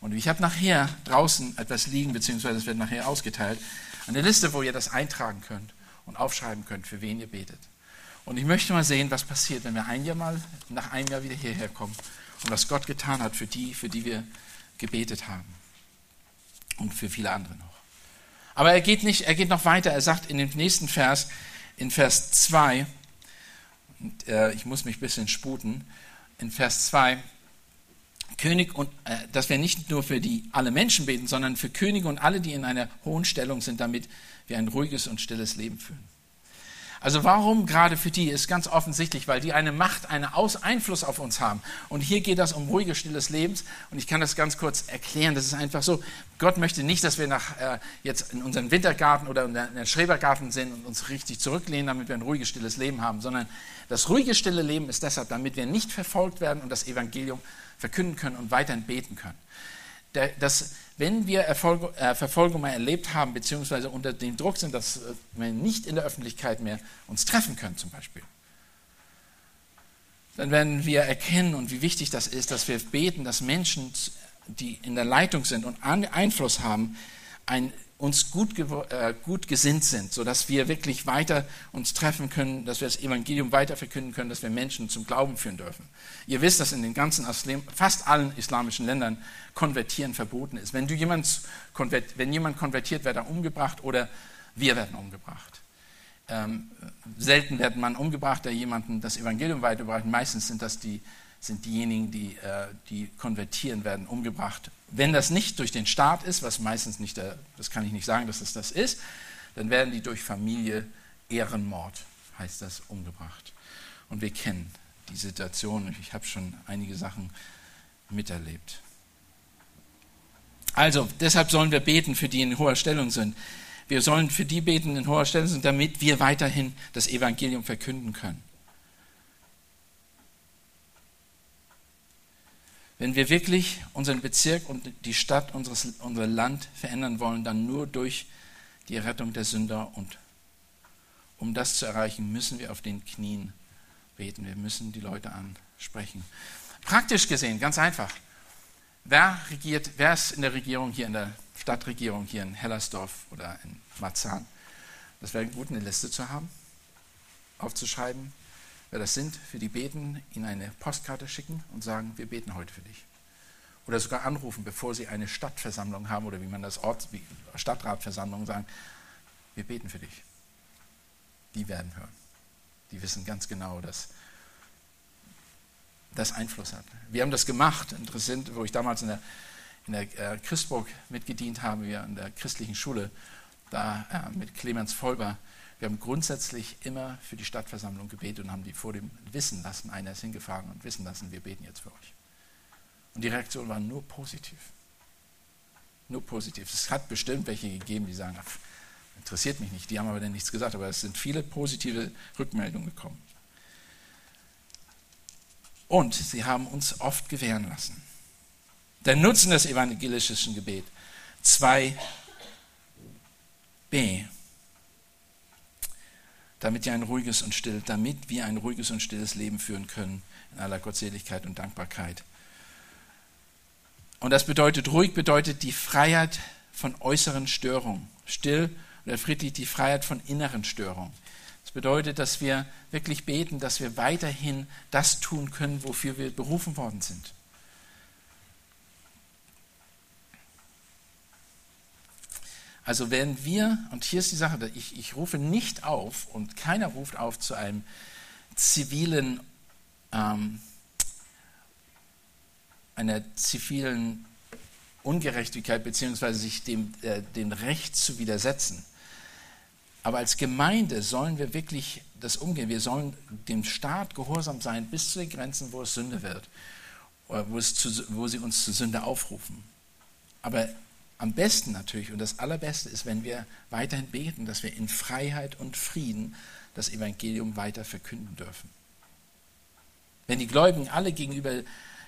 Und ich habe nachher draußen etwas liegen, beziehungsweise es wird nachher ausgeteilt, eine Liste, wo ihr das eintragen könnt und aufschreiben könnt, für wen ihr betet. Und ich möchte mal sehen, was passiert, wenn wir ein Jahr mal nach einem Jahr wieder hierher kommen und was Gott getan hat für die, für die wir gebetet haben. Und für viele andere noch. Aber er geht nicht, er geht noch weiter. Er sagt in dem nächsten Vers, in Vers 2, und, äh, ich muss mich ein bisschen sputen, in Vers 2, König und, äh, dass wir nicht nur für die alle Menschen beten, sondern für Könige und alle, die in einer hohen Stellung sind, damit wir ein ruhiges und stilles Leben führen. Also warum gerade für die ist ganz offensichtlich, weil die eine Macht, einen Einfluss auf uns haben. Und hier geht das um ruhiges, stilles Lebens. Und ich kann das ganz kurz erklären. Das ist einfach so. Gott möchte nicht, dass wir nach, äh, jetzt in unserem Wintergarten oder in der Schrebergarten sind und uns richtig zurücklehnen, damit wir ein ruhiges, stilles Leben haben, sondern das ruhige, stille Leben ist deshalb, damit wir nicht verfolgt werden und das Evangelium verkünden können und weiterhin beten können. Das, wenn wir Erfolg, äh, Verfolgung mal erlebt haben, beziehungsweise unter dem Druck sind, dass wir nicht in der Öffentlichkeit mehr uns treffen können zum Beispiel, dann werden wir erkennen und wie wichtig das ist, dass wir beten, dass Menschen, die in der Leitung sind und Einfluss haben, ein uns gut, äh, gut gesinnt sind, sodass wir wirklich weiter uns treffen können, dass wir das Evangelium weiter verkünden können, dass wir Menschen zum Glauben führen dürfen. Ihr wisst, dass in den ganzen, fast allen islamischen Ländern Konvertieren verboten ist. Wenn, du jemand, wenn jemand konvertiert, wird er umgebracht oder wir werden umgebracht. Ähm, selten wird man umgebracht, der jemandem das Evangelium weiterbracht. Meistens sind das die sind diejenigen, die, äh, die konvertieren, werden umgebracht. Wenn das nicht durch den Staat ist, was meistens nicht, der, das kann ich nicht sagen, dass es das ist, dann werden die durch Familie, Ehrenmord heißt das, umgebracht. Und wir kennen die Situation. Ich habe schon einige Sachen miterlebt. Also, deshalb sollen wir beten für die in hoher Stellung sind. Wir sollen für die beten, in hoher Stellung sind, damit wir weiterhin das Evangelium verkünden können. Wenn wir wirklich unseren Bezirk und die Stadt, unseres, unser Land verändern wollen, dann nur durch die Rettung der Sünder. Und um das zu erreichen, müssen wir auf den Knien beten. Wir müssen die Leute ansprechen. Praktisch gesehen, ganz einfach. Wer regiert, wer ist in der Regierung hier, in der Stadtregierung hier in Hellersdorf oder in Marzahn? Das wäre gut, eine Liste zu haben, aufzuschreiben, wer das sind, für die beten, ihnen eine Postkarte schicken und sagen, wir beten heute für dich. Oder sogar anrufen, bevor sie eine Stadtversammlung haben oder wie man das Ort, Stadtratversammlung sagen, wir beten für dich. Die werden hören. Die wissen ganz genau, dass das Einfluss hat. Wir haben das gemacht, interessant, wo ich damals in der, in der äh, Christburg mitgedient habe, wir in der christlichen Schule, da äh, mit Clemens Vollber, wir haben grundsätzlich immer für die Stadtversammlung gebetet und haben die vor dem wissen lassen. Einer ist hingefahren und wissen lassen, wir beten jetzt für euch. Und die Reaktion war nur positiv. Nur positiv. Es hat bestimmt welche gegeben, die sagen, interessiert mich nicht, die haben aber dann nichts gesagt, aber es sind viele positive Rückmeldungen gekommen. Und sie haben uns oft gewähren lassen. Der Nutzen des evangelistischen Gebets. 2b damit ihr ein ruhiges und still, damit wir ein ruhiges und stilles Leben führen können in aller Gottseligkeit und Dankbarkeit. Und das bedeutet, ruhig bedeutet die Freiheit von äußeren Störungen. Still oder friedlich die Freiheit von inneren Störungen. Das bedeutet, dass wir wirklich beten, dass wir weiterhin das tun können, wofür wir berufen worden sind. Also wenn wir, und hier ist die Sache, ich, ich rufe nicht auf und keiner ruft auf zu einem zivilen, ähm, einer zivilen Ungerechtigkeit beziehungsweise sich dem, äh, dem Recht zu widersetzen. Aber als Gemeinde sollen wir wirklich das umgehen. Wir sollen dem Staat gehorsam sein bis zu den Grenzen, wo es Sünde wird, wo, es zu, wo sie uns zur Sünde aufrufen. Aber am besten natürlich und das Allerbeste ist, wenn wir weiterhin beten, dass wir in Freiheit und Frieden das Evangelium weiter verkünden dürfen. Wenn die Gläubigen alle gegenüber,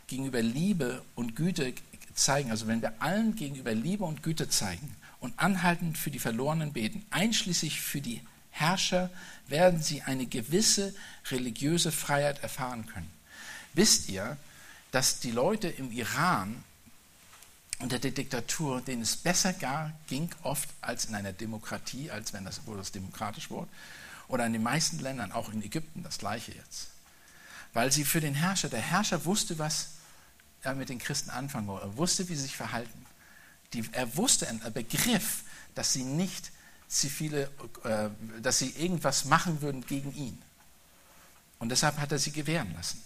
gegenüber Liebe und Güte zeigen, also wenn wir allen gegenüber Liebe und Güte zeigen und anhaltend für die Verlorenen beten, einschließlich für die Herrscher, werden sie eine gewisse religiöse Freiheit erfahren können. Wisst ihr, dass die Leute im Iran unter der Diktatur, denen es besser gar ging oft als in einer Demokratie, als wenn das, wo das demokratisch wurde. Oder in den meisten Ländern, auch in Ägypten, das gleiche jetzt. Weil sie für den Herrscher, der Herrscher wusste, was er mit den Christen anfangen wollte. Er wusste, wie sie sich verhalten. Die, er wusste, er begriff, dass sie nicht zivile, äh, dass sie irgendwas machen würden gegen ihn. Und deshalb hat er sie gewähren lassen.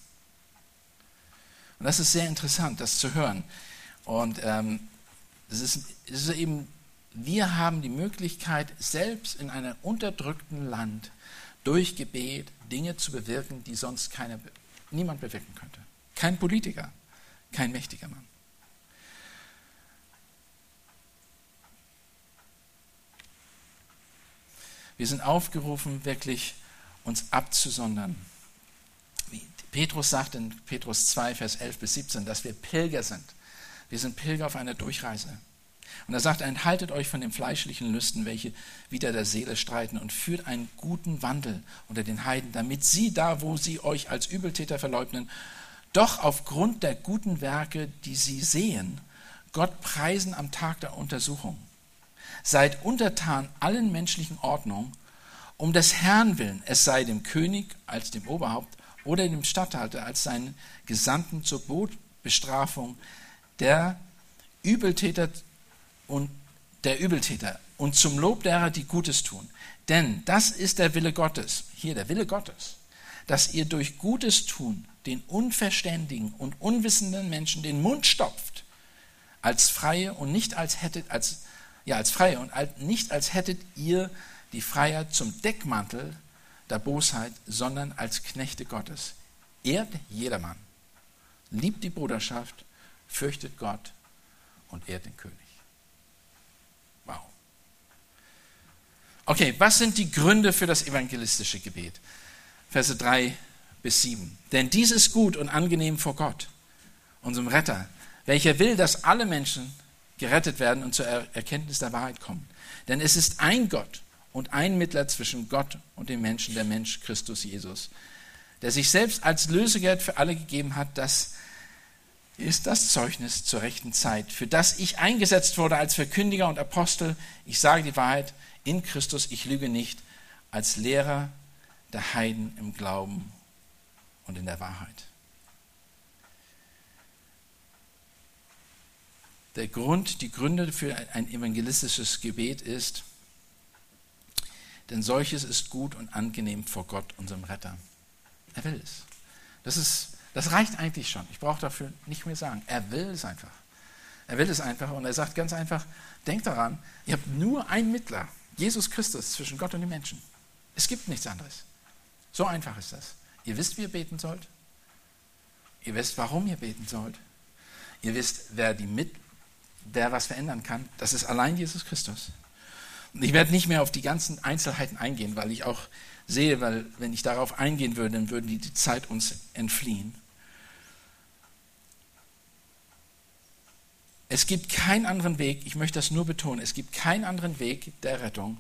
Und das ist sehr interessant, das zu hören. Und ähm, es, ist, ist eben, wir haben die Möglichkeit, selbst in einem unterdrückten Land durch Gebet Dinge zu bewirken, die sonst keiner, niemand bewirken könnte. Kein Politiker, kein mächtiger Mann. Wir sind aufgerufen, wirklich uns abzusondern Petrus sagt in Petrus 2, Vers 11 bis 17, dass wir Pilger sind. Wir sind Pilger auf einer Durchreise. Und er sagt, enthaltet euch von den fleischlichen Lüsten, welche wieder der Seele streiten, und führt einen guten Wandel unter den Heiden, damit sie da, wo sie euch als Übeltäter verleugnen, doch aufgrund der guten Werke, die sie sehen, Gott preisen am Tag der Untersuchung. Seid untertan allen menschlichen Ordnungen, um des Herrn willen, es sei dem König als dem Oberhaupt oder dem Statthalter als seinen Gesandten zur Bestrafung der Übeltäter und der Übeltäter und zum Lob derer, die Gutes tun. Denn das ist der Wille Gottes, hier der Wille Gottes, dass ihr durch Gutes tun den unverständigen und unwissenden Menschen den Mund stopft, als Freie und nicht als hättet, als, ja, als Freie und nicht als hättet ihr die Freiheit zum Deckmantel der Bosheit, sondern als Knechte Gottes. Ehrt jedermann, liebt die Bruderschaft, fürchtet Gott und ehrt den König. Wow. Okay, was sind die Gründe für das evangelistische Gebet? Verse 3 bis 7. Denn dies ist gut und angenehm vor Gott, unserem Retter, welcher will, dass alle Menschen gerettet werden und zur Erkenntnis der Wahrheit kommen. Denn es ist ein Gott und ein Mittler zwischen Gott und dem Menschen, der Mensch Christus Jesus, der sich selbst als Lösegeld für alle gegeben hat, das ist das Zeugnis zur rechten Zeit, für das ich eingesetzt wurde als Verkündiger und Apostel. Ich sage die Wahrheit in Christus, ich lüge nicht, als Lehrer der Heiden im Glauben und in der Wahrheit. Der Grund, die Gründe für ein evangelistisches Gebet ist, denn solches ist gut und angenehm vor Gott, unserem Retter. Er will es. Das, ist, das reicht eigentlich schon. Ich brauche dafür nicht mehr sagen. Er will es einfach. Er will es einfach und er sagt ganz einfach, denkt daran, ihr habt nur einen Mittler, Jesus Christus, zwischen Gott und den Menschen. Es gibt nichts anderes. So einfach ist das. Ihr wisst, wie ihr beten sollt. Ihr wisst, warum ihr beten sollt. Ihr wisst, wer, die mit, wer was verändern kann. Das ist allein Jesus Christus. Und ich werde nicht mehr auf die ganzen Einzelheiten eingehen, weil ich auch sehe, weil wenn ich darauf eingehen würde, dann würde die Zeit uns entfliehen. Es gibt keinen anderen Weg, ich möchte das nur betonen, es gibt keinen anderen Weg der Rettung.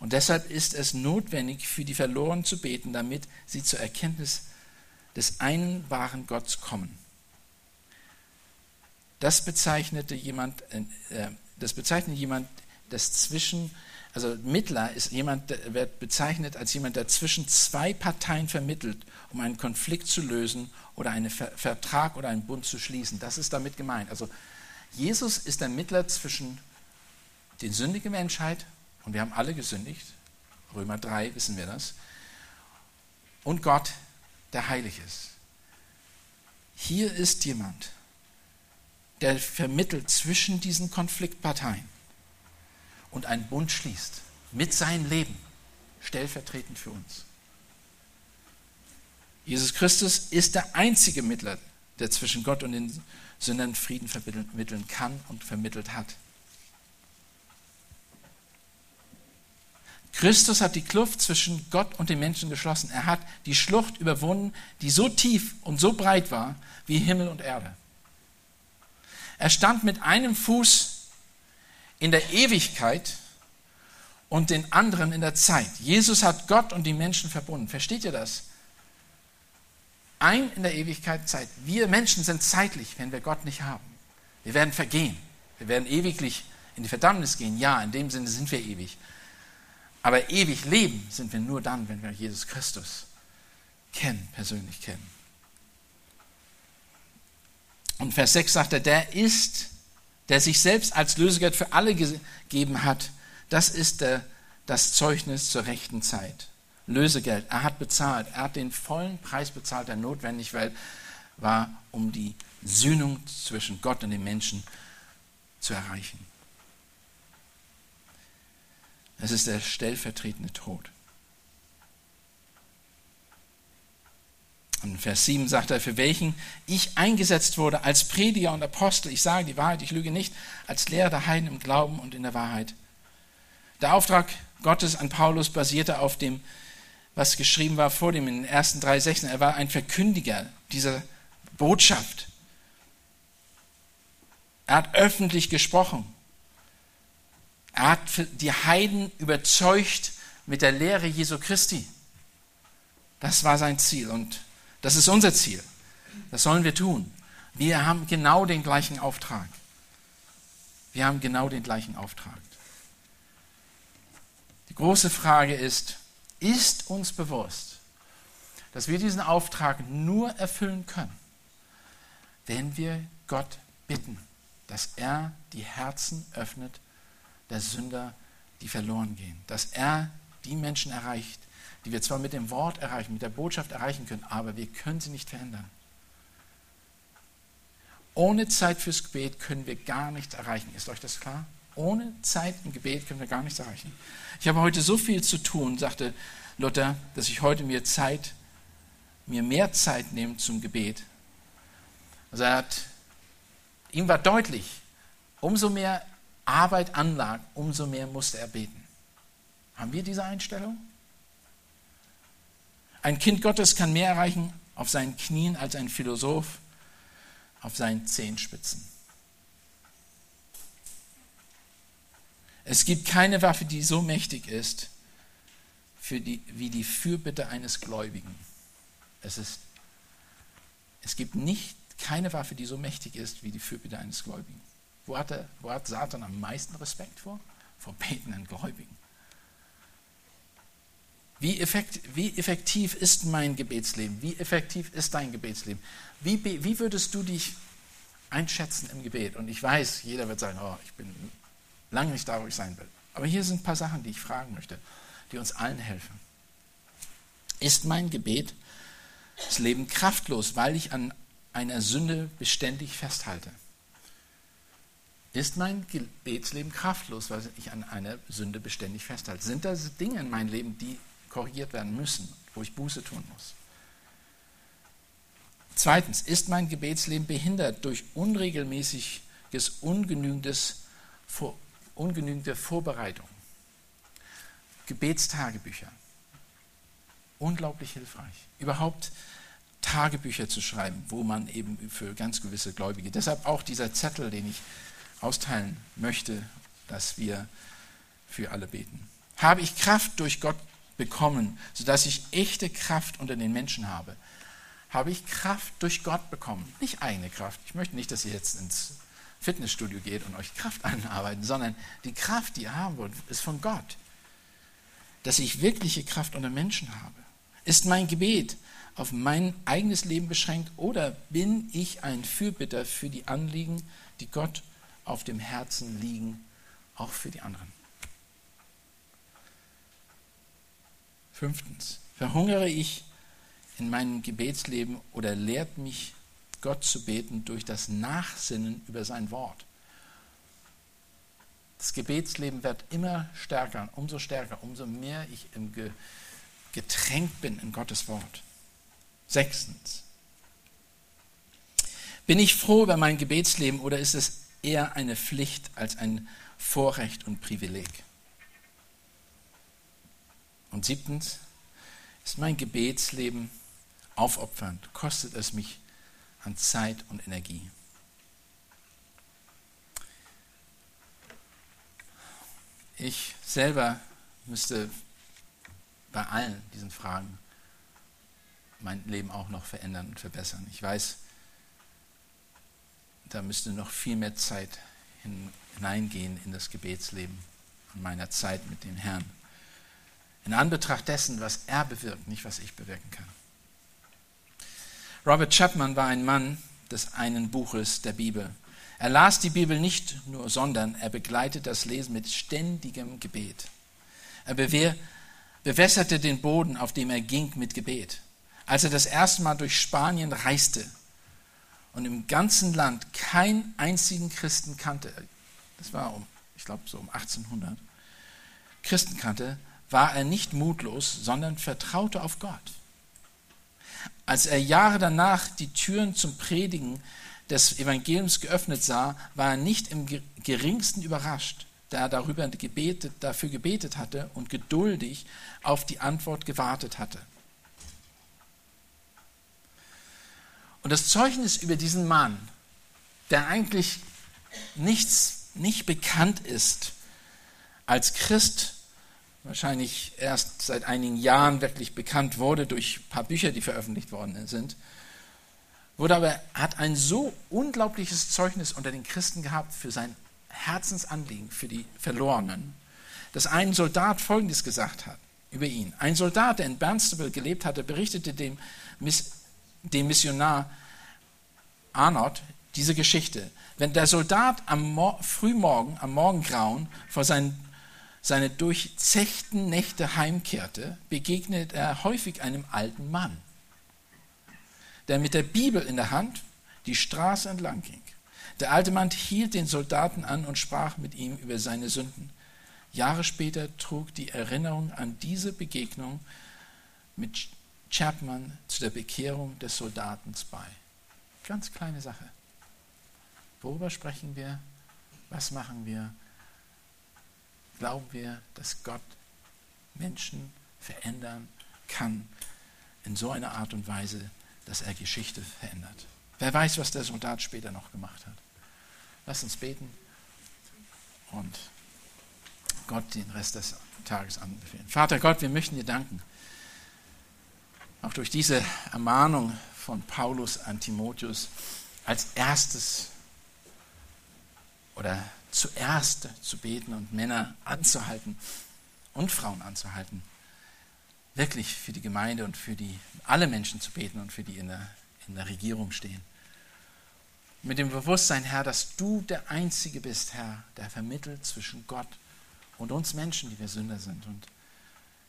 Und deshalb ist es notwendig, für die Verlorenen zu beten, damit sie zur Erkenntnis des einen wahren Gottes kommen. Das bezeichnete jemand, äh, das bezeichnet jemand, das zwischen also Mittler ist jemand, wird bezeichnet als jemand, der zwischen zwei Parteien vermittelt, um einen Konflikt zu lösen oder einen Vertrag oder einen Bund zu schließen. Das ist damit gemeint. Also Jesus ist der Mittler zwischen den sündigen Menschheit, und wir haben alle gesündigt, Römer 3 wissen wir das, und Gott, der heilig ist. Hier ist jemand, der vermittelt zwischen diesen Konfliktparteien und einen Bund schließt mit seinem Leben, stellvertretend für uns. Jesus Christus ist der einzige Mittler, der zwischen Gott und den Sündern Frieden vermitteln kann und vermittelt hat. Christus hat die Kluft zwischen Gott und den Menschen geschlossen. Er hat die Schlucht überwunden, die so tief und so breit war wie Himmel und Erde. Er stand mit einem Fuß in der Ewigkeit und den anderen in der Zeit. Jesus hat Gott und die Menschen verbunden. Versteht ihr das? Ein in der Ewigkeit Zeit. Wir Menschen sind zeitlich, wenn wir Gott nicht haben. Wir werden vergehen. Wir werden ewiglich in die Verdammnis gehen. Ja, in dem Sinne sind wir ewig. Aber ewig leben sind wir nur dann, wenn wir Jesus Christus kennen, persönlich kennen. Und Vers 6 sagt er, der ist, der sich selbst als Lösegeld für alle gegeben hat, das ist der, das Zeugnis zur rechten Zeit. Lösegeld, er hat bezahlt, er hat den vollen Preis bezahlt, der notwendig war, um die Sühnung zwischen Gott und den Menschen zu erreichen. Es ist der stellvertretende Tod. Und Vers 7 sagt er, für welchen ich eingesetzt wurde als Prediger und Apostel, ich sage die Wahrheit, ich lüge nicht, als Lehrer der Heiden im Glauben und in der Wahrheit. Der Auftrag Gottes an Paulus basierte auf dem, was geschrieben war vor dem in den ersten drei Sechsen. Er war ein Verkündiger dieser Botschaft. Er hat öffentlich gesprochen. Er hat die Heiden überzeugt mit der Lehre Jesu Christi. Das war sein Ziel und das ist unser Ziel. Das sollen wir tun. Wir haben genau den gleichen Auftrag. Wir haben genau den gleichen Auftrag. Die große Frage ist, ist uns bewusst, dass wir diesen Auftrag nur erfüllen können, wenn wir Gott bitten, dass er die Herzen öffnet der Sünder, die verloren gehen. Dass er die Menschen erreicht, die wir zwar mit dem Wort erreichen, mit der Botschaft erreichen können, aber wir können sie nicht verändern. Ohne Zeit fürs Gebet können wir gar nichts erreichen. Ist euch das klar? Ohne Zeit im Gebet können wir gar nichts erreichen. Ich habe heute so viel zu tun, sagte Luther, dass ich heute mir Zeit, mir mehr Zeit nehme zum Gebet. Also er hat, ihm war deutlich, umso mehr Arbeit anlag, umso mehr musste er beten. Haben wir diese Einstellung? Ein Kind Gottes kann mehr erreichen auf seinen Knien als ein Philosoph auf seinen Zehenspitzen. Es gibt keine Waffe, die so mächtig ist die, wie die Fürbitte eines Gläubigen. Es, ist, es gibt nicht keine Waffe, die so mächtig ist wie die Fürbitte eines Gläubigen. Wo hat, wo hat Satan am meisten Respekt vor? Vor betenden Gläubigen. Wie, effekt, wie effektiv ist mein Gebetsleben? Wie effektiv ist dein Gebetsleben? Wie, wie würdest du dich einschätzen im Gebet? Und ich weiß, jeder wird sagen, oh, ich bin lange nicht da, wo ich sein will. Aber hier sind ein paar Sachen, die ich fragen möchte, die uns allen helfen. Ist mein Gebet das Leben kraftlos, weil ich an einer Sünde beständig festhalte? Ist mein Gebetsleben kraftlos, weil ich an einer Sünde beständig festhalte? Sind da Dinge in meinem Leben, die korrigiert werden müssen, wo ich Buße tun muss? Zweitens, ist mein Gebetsleben behindert durch unregelmäßiges, ungenügendes, ungenügende Vorbereitung? Gebetstagebücher. Unglaublich hilfreich. Überhaupt Tagebücher zu schreiben, wo man eben für ganz gewisse Gläubige, deshalb auch dieser Zettel, den ich austeilen möchte, dass wir für alle beten. Habe ich Kraft durch Gott bekommen, sodass ich echte Kraft unter den Menschen habe? Habe ich Kraft durch Gott bekommen? Nicht eigene Kraft. Ich möchte nicht, dass ihr jetzt ins Fitnessstudio geht und euch Kraft anarbeiten, sondern die Kraft, die ihr haben wollt, ist von Gott. Dass ich wirkliche Kraft unter Menschen habe. Ist mein Gebet auf mein eigenes Leben beschränkt oder bin ich ein Fürbitter für die Anliegen, die Gott auf dem Herzen liegen, auch für die anderen. Fünftens, verhungere ich in meinem Gebetsleben oder lehrt mich Gott zu beten durch das Nachsinnen über sein Wort. Das Gebetsleben wird immer stärker, umso stärker, umso mehr ich im Ge getränkt bin in Gottes Wort. Sechstens, bin ich froh über mein Gebetsleben oder ist es eher eine Pflicht als ein Vorrecht und Privileg. Und siebtens, ist mein Gebetsleben aufopfernd, kostet es mich an Zeit und Energie. Ich selber müsste bei allen diesen Fragen mein Leben auch noch verändern und verbessern. Ich weiß, da müsste noch viel mehr Zeit hineingehen in das Gebetsleben und meiner Zeit mit dem Herrn. In Anbetracht dessen, was er bewirkt, nicht was ich bewirken kann. Robert Chapman war ein Mann des einen Buches der Bibel. Er las die Bibel nicht nur, sondern er begleitet das Lesen mit ständigem Gebet. Er bewässerte den Boden, auf dem er ging, mit Gebet. Als er das erste Mal durch Spanien reiste und im ganzen Land keinen einzigen Christen kannte, das war um, ich glaube so um 1800, Christen kannte, war er nicht mutlos, sondern vertraute auf Gott. Als er Jahre danach die Türen zum Predigen des Evangeliums geöffnet sah, war er nicht im geringsten überrascht, da er darüber gebetet, dafür gebetet hatte und geduldig auf die Antwort gewartet hatte. Und das Zeugnis über diesen Mann, der eigentlich nichts, nicht bekannt ist als Christ, wahrscheinlich erst seit einigen Jahren wirklich bekannt wurde durch ein paar Bücher, die veröffentlicht worden sind, wurde aber, hat ein so unglaubliches Zeugnis unter den Christen gehabt für sein Herzensanliegen, für die Verlorenen, dass ein Soldat Folgendes gesagt hat über ihn. Ein Soldat, der in Barnstable gelebt hatte, berichtete dem, dem Missionar Arnott diese Geschichte. Wenn der Soldat am Mo Frühmorgen, am Morgengrauen vor seinen seine durchzechten Nächte heimkehrte, begegnet er häufig einem alten Mann, der mit der Bibel in der Hand die Straße entlang ging. Der alte Mann hielt den Soldaten an und sprach mit ihm über seine Sünden. Jahre später trug die Erinnerung an diese Begegnung mit Chapman zu der Bekehrung des Soldaten bei. Ganz kleine Sache. Worüber sprechen wir? Was machen wir? Glauben wir, dass Gott Menschen verändern kann in so einer Art und Weise, dass er Geschichte verändert. Wer weiß, was der Soldat später noch gemacht hat. Lass uns beten und Gott den Rest des Tages anbefehlen. Vater Gott, wir möchten dir danken. Auch durch diese Ermahnung von Paulus an Timotheus als erstes oder zuerst zu beten und Männer anzuhalten und Frauen anzuhalten, wirklich für die Gemeinde und für die, alle Menschen zu beten und für die in der, in der Regierung stehen. Mit dem Bewusstsein, Herr, dass du der Einzige bist, Herr, der vermittelt zwischen Gott und uns Menschen, die wir Sünder sind. Und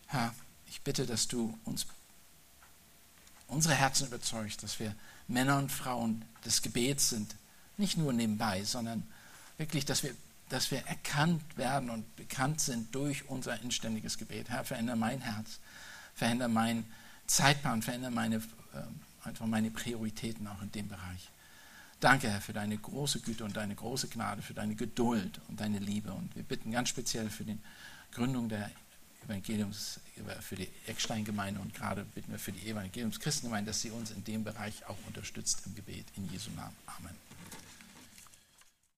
Herr, ich bitte, dass du uns unsere Herzen überzeugst, dass wir Männer und Frauen des Gebets sind, nicht nur nebenbei, sondern wirklich, dass wir, dass wir erkannt werden und bekannt sind durch unser inständiges Gebet. Herr, verändere mein Herz, verändere meinen Zeitplan, verändere meine, äh, einfach meine Prioritäten auch in dem Bereich. Danke, Herr, für deine große Güte und deine große Gnade, für deine Geduld und deine Liebe. Und wir bitten ganz speziell für die Gründung der Evangeliums, für die Eckstein-Gemeinde und gerade bitten wir für die Evangeliums-Christengemeinde, dass sie uns in dem Bereich auch unterstützt im Gebet. In Jesu Namen. Amen.